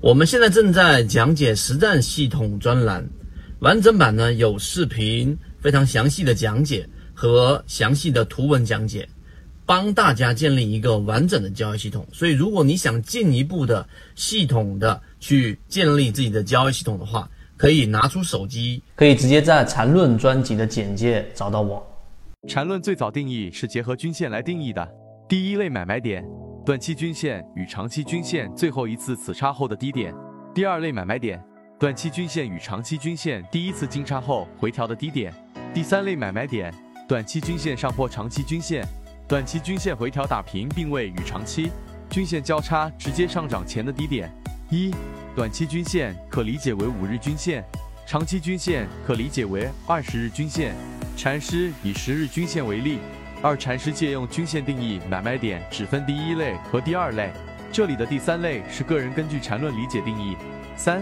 我们现在正在讲解实战系统专栏，完整版呢有视频，非常详细的讲解和详细的图文讲解，帮大家建立一个完整的交易系统。所以，如果你想进一步的系统的去建立自己的交易系统的话，可以拿出手机，可以直接在缠论专辑的简介找到我。缠论最早定义是结合均线来定义的，第一类买卖点。短期均线与长期均线最后一次死叉后的低点，第二类买卖点；短期均线与长期均线第一次金叉后回调的低点，第三类买卖点；短期均线上破长期均线，短期均线回调打平并位与长期均线交叉直接上涨前的低点。一、短期均线可理解为五日均线，长期均线可理解为二十日均线。禅师以十日均线为例。二禅师借用均线定义买卖点，只分第一类和第二类。这里的第三类是个人根据缠论理解定义。三、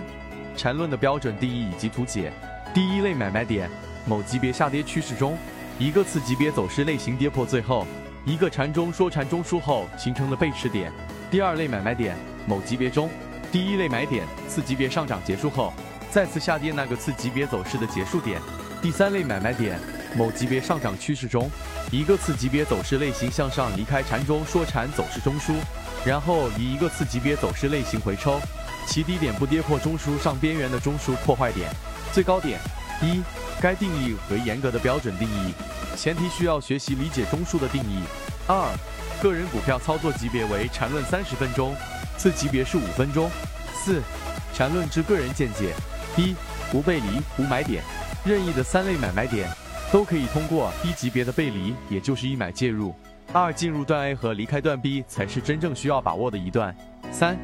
缠论的标准定义以及图解。第一类买卖点，某级别下跌趋势中，一个次级别走势类型跌破最后一个禅中说禅中枢后形成的背驰点。第二类买卖点，某级别中第一类买点次级别上涨结束后再次下跌那个次级别走势的结束点。第三类买卖点。某级别上涨趋势中，一个次级别走势类型向上离开缠中说缠走势中枢，然后以一个次级别走势类型回抽，其低点不跌破中枢上边缘的中枢破坏点，最高点。一，该定义为严格的标准定义，前提需要学习理解中枢的定义。二，个人股票操作级别为缠论三十分钟，次级别是五分钟。四，缠论之个人见解：一，无背离，无买点，任意的三类买卖点。都可以通过低级别的背离，也就是一买介入。二进入段 A 和离开段 B 才是真正需要把握的一段。三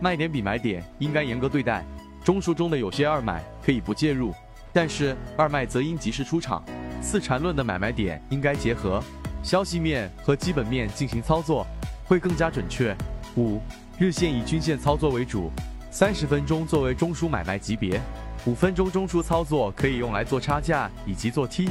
卖点比买点应该严格对待。中枢中的有些二买可以不介入，但是二卖则应及时出场。四缠论的买卖点应该结合消息面和基本面进行操作，会更加准确。五日线以均线操作为主，三十分钟作为中枢买卖级别。五分钟中枢操作可以用来做差价以及做 T。